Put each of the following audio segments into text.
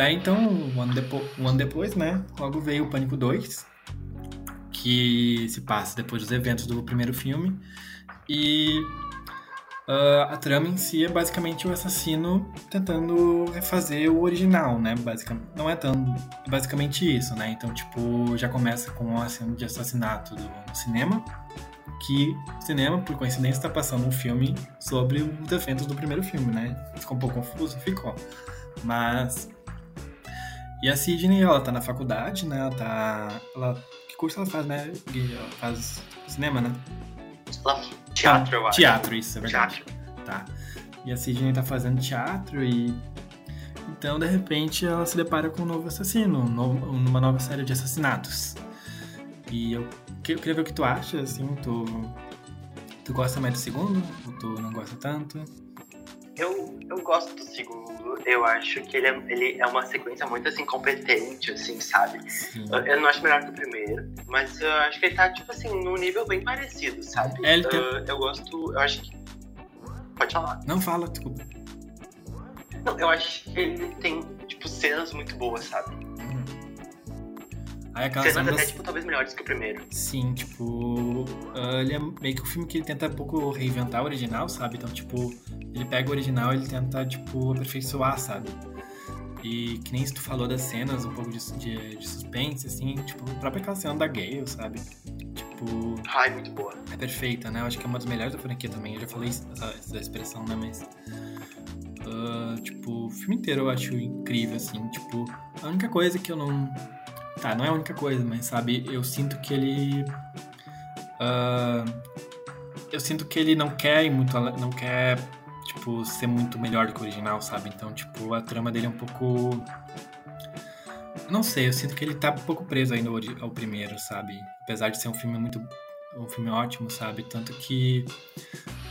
Daí então, um ano, depo um ano depois, né? Logo veio o Pânico 2, que se passa depois dos eventos do primeiro filme. E uh, a trama em si é basicamente o assassino tentando refazer o original, né? Basicamente, não é tão basicamente isso, né? Então, tipo, já começa com uma cena de assassinato do, no cinema, que o cinema, por coincidência, está passando um filme sobre os eventos do primeiro filme, né? Ficou um pouco confuso? Ficou. Mas e a Sidney, ela tá na faculdade, né? Ela tá. Ela... Curso ela faz, né? Ela faz cinema, né? Teatro, eu acho. Teatro, isso, é verdade. Teatro. Tá. E a Sidney tá fazendo teatro e. Então, de repente, ela se depara com um novo assassino, um novo, uma nova série de assassinatos. E eu, eu queria ver o que tu acha, assim, tu. Tu gosta mais do segundo? Ou tu não gosta tanto? Eu, eu gosto do segundo eu acho que ele é, ele é uma sequência muito, assim, competente, assim, sabe? Eu, eu, não acho melhor que o primeiro, mas eu acho que ele tá, tipo assim, num nível bem parecido, sabe? É, ele tem... eu, eu gosto, eu acho que... Pode falar. Não, fala, desculpa. Não, eu acho que ele tem, tipo, cenas muito boas, sabe? Aí aquela cenas até, tipo, talvez melhores que o primeiro. Sim, tipo... Uh, ele é meio que um filme que ele tenta um pouco reinventar o original, sabe? Então, tipo ele pega o original e ele tenta, tipo, aperfeiçoar, sabe? E que nem se tu falou das cenas, um pouco de, de, de suspense, assim, tipo, a própria aquela cena da Gale, sabe? Tipo. Ai, muito boa. É perfeita, né? Eu acho que é uma das melhores da franquia também. Eu já falei essa, essa expressão, né? Mas. Uh, tipo, o filme inteiro eu acho incrível, assim. Tipo, a única coisa que eu não. Tá, não é a única coisa, mas sabe, eu sinto que ele. Uh, eu sinto que ele não quer ir muito. Não quer tipo, ser muito melhor do que o original, sabe? Então, tipo, a trama dele é um pouco. Não sei, eu sinto que ele tá um pouco preso ainda ao primeiro, sabe? Apesar de ser um filme muito. um filme ótimo, sabe? Tanto que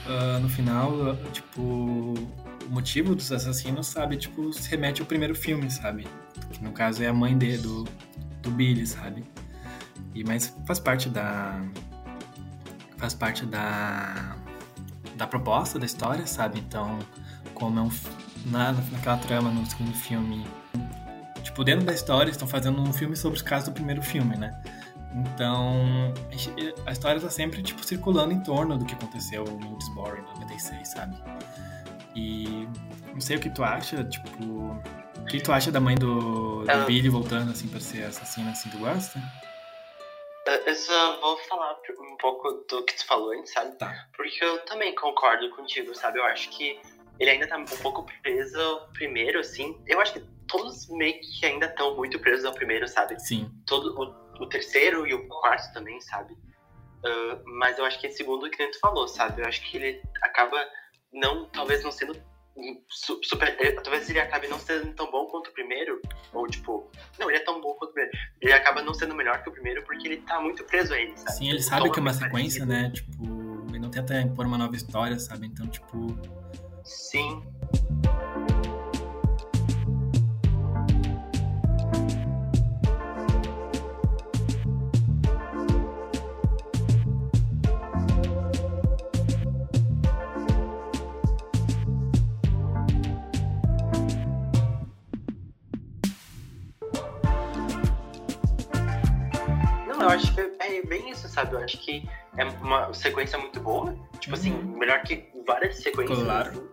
uh, no final, tipo, o motivo dos assassinos, sabe? Tipo, se remete ao primeiro filme, sabe? Que no caso é a mãe dele, do, do Billy, sabe? E, mas faz parte da. Faz parte da da proposta da história, sabe? Então, como é um. Na, naquela trama no segundo filme. Tipo, dentro da história, estão fazendo um filme sobre os casos do primeiro filme, né? Então, a história tá sempre, tipo, circulando em torno do que aconteceu em Woodsboro em 96, sabe? E não sei o que tu acha, tipo... O que tu acha da mãe do, do Billy voltando, assim, pra ser assassina, assim, tu gosta? Eu só vou falar um pouco do que tu falou antes, sabe? Tá. Porque eu também concordo contigo, sabe? Eu acho que ele ainda tá um pouco preso ao primeiro, assim. Eu acho que todos meio que ainda estão muito presos ao primeiro, sabe? Sim. Todo, o, o terceiro e o quarto também, sabe? Uh, mas eu acho que esse segundo que tu falou, sabe? Eu acho que ele acaba não, talvez não sendo super. Ele, talvez ele acabe não sendo tão bom quanto o primeiro. Ou tipo, não, ele é tão bom quanto o primeiro. Ele acaba não sendo melhor que o primeiro porque ele tá muito preso a ele, sabe? Sim, ele sabe que é uma sequência, parecido. né? Tipo, ele não tenta impor uma nova história, sabe? Então, tipo. Sim. Eu acho que é bem isso, sabe? Eu acho que é uma sequência muito boa. Tipo assim, uhum. assim, melhor que várias sequências. Claro.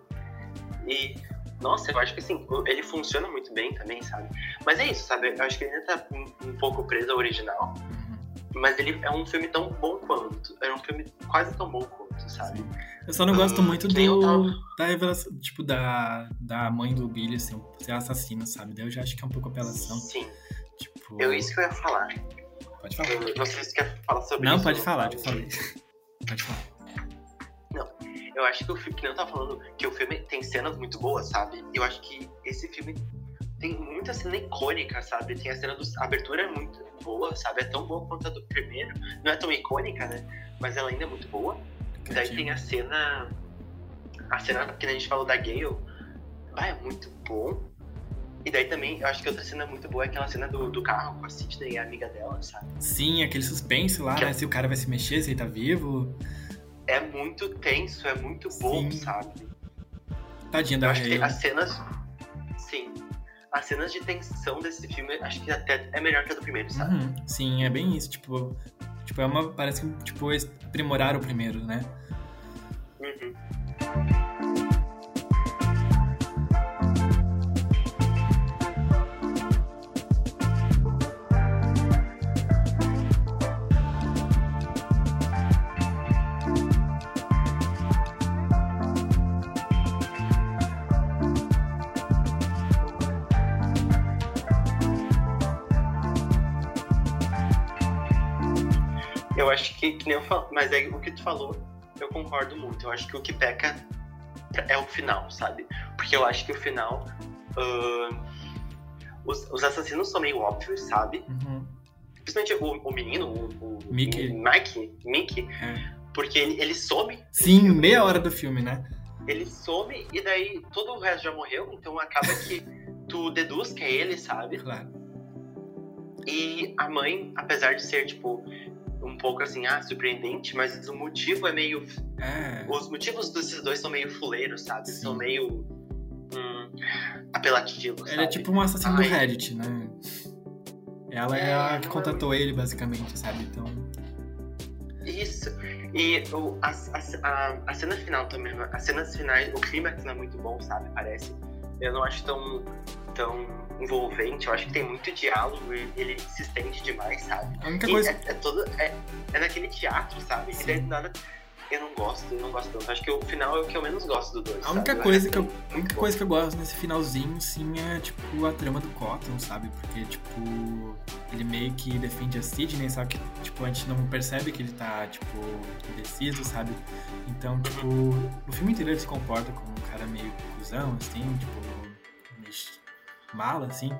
E, nossa, eu acho que assim, ele funciona muito bem também, sabe? Mas é isso, sabe? Eu acho que ele ainda tá um, um pouco preso ao original. Uhum. Mas ele é um filme tão bom quanto. É um filme quase tão bom quanto, sabe? Eu só não gosto muito do. Da revelação, tipo, da, da mãe do Billy, assim, ser assassina, sabe? Daí eu já acho que é um pouco apelação. Sim. Tipo. Eu, isso que eu ia falar. Pode falar. Não sei se quer falar sobre não, isso. Pode falar, falei. Pode falar. Não, eu acho que o filme, que não tá falando, que o filme tem cenas muito boas, sabe? Eu acho que esse filme tem muita cena icônica, sabe? Tem a cena da abertura é muito boa, sabe? É tão boa quanto a do primeiro. Não é tão icônica, né? Mas ela ainda é muito boa. Daí tem a cena. A cena que a gente falou da Gale. Ah, é muito bom. E daí também, eu acho que outra cena muito boa é aquela cena do, do carro com a Sidney e a amiga dela, sabe? Sim, aquele suspense lá, Que é- né? Se o cara vai se mexer, se ele tá vivo. É muito tenso, é muito bom, Sim. sabe? Tadinha Eu da acho que as cenas. Sim. As cenas de tensão desse filme, acho que até é melhor que a do primeiro, sabe? Uhum, sim, é bem isso. Tipo, tipo, é uma. Parece que tipo, aprimoraram o primeiro, né? Uhum. Eu acho que, que nem eu falo, mas aí o que tu falou, eu concordo muito. Eu acho que o que peca é o final, sabe? Porque eu acho que o final. ahn, os, os assassinos são meio óbvios, sabe? Uhum. Principalmente o, o menino, o, o Mickey. Mike, Mickey, É. porque ele, ele some. Sim, meia hora do filme, né? Ele some e daí todo o resto já morreu, então acaba que tu deduz que é ele, sabe? Claro. E a mãe, apesar de ser, tipo, um pouco assim, ah, surpreendente, mas o motivo é meio. É. Os motivos desses dois são meio fuleiros, sabe? Sim. São meio. hum, apelativos. Ele é tipo um assassino do Ai. Reddit, né? Ela é a É, que não é contatou ele, basicamente, sabe? Então. Isso. E o, a, a, a, a cena final também, as cenas finais, o clímax não é muito bom, sabe? Parece. Eu não acho tão, tão envolvente, eu acho que tem muito diálogo e ele se estende demais, sabe? A única E coisa. é, é todo. É, é naquele teatro, sabe? Sim. E daí nada. Eu não gosto, eu não gosto tanto. Acho que o final é o que eu menos gosto do dois. A única sabe? O coisa que eu, a única coisa que eu gosto nesse finalzinho, sim, é tipo a trama do Cotton, sabe? Porque, tipo, ele meio que defende a Sidney, só que, tipo, a gente não percebe que ele tá, tipo, indeciso, sabe? Então, tipo, no filme inteiro ele se comporta como um cara meio cuzão, assim, tipo, meio mala, assim.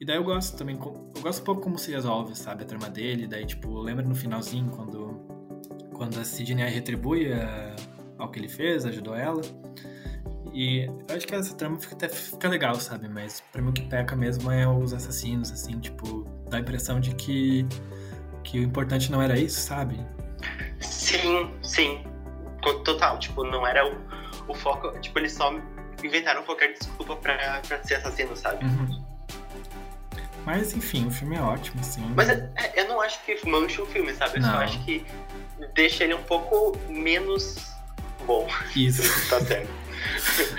E daí eu gosto também, eu gosto um pouco como se resolve, sabe, a trama dele. Daí, tipo, lembra no finalzinho quando, quando a Sidney retribui a- ao que ele fez, ajudou ela. E eu acho que essa trama fica, até fica legal, sabe? Mas pra mim o que peca mesmo é os assassinos, assim, tipo, dá a impressão de que, que o importante não era isso, sabe? Sim, sim. Total, tipo, não era o, o foco. Tipo, eles só inventaram qualquer desculpa pra, pra ser assassino, sabe? Uhum. Mas enfim, o filme é ótimo, assim. Mas é- é, eu não acho que mancha o filme, sabe? Eu só Não. acho que deixa ele um pouco menos bom. Isso. tá certo.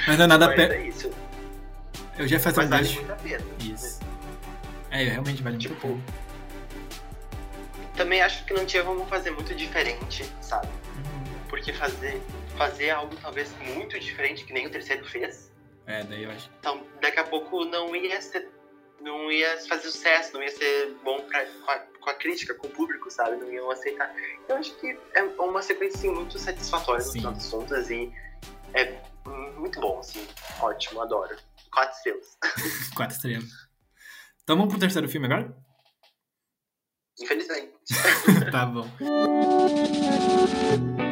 Mas não é nada Mas pe... é isso. Eu já ia fazer Mas um vale gancho. muito a pena. Isso. É, realmente vale muito a Tipo, pena. Também acho que não tinha como fazer muito diferente, sabe? Uhum. Porque fazer, fazer algo talvez muito diferente que nem o terceiro fez, É, daí eu acho. então daqui a pouco não ia ser. Não ia fazer sucesso, não ia ser bom pra, com, a, com a crítica, com o público, sabe? Não iam aceitar. Eu acho que é uma sequência assim, muito satisfatória no Sim. final das contas e é muito bom, assim. Ótimo, adoro. Quatro estrelas. Quatro estrelas. Então vamos pro terceiro filme agora? Infelizmente. tá bom.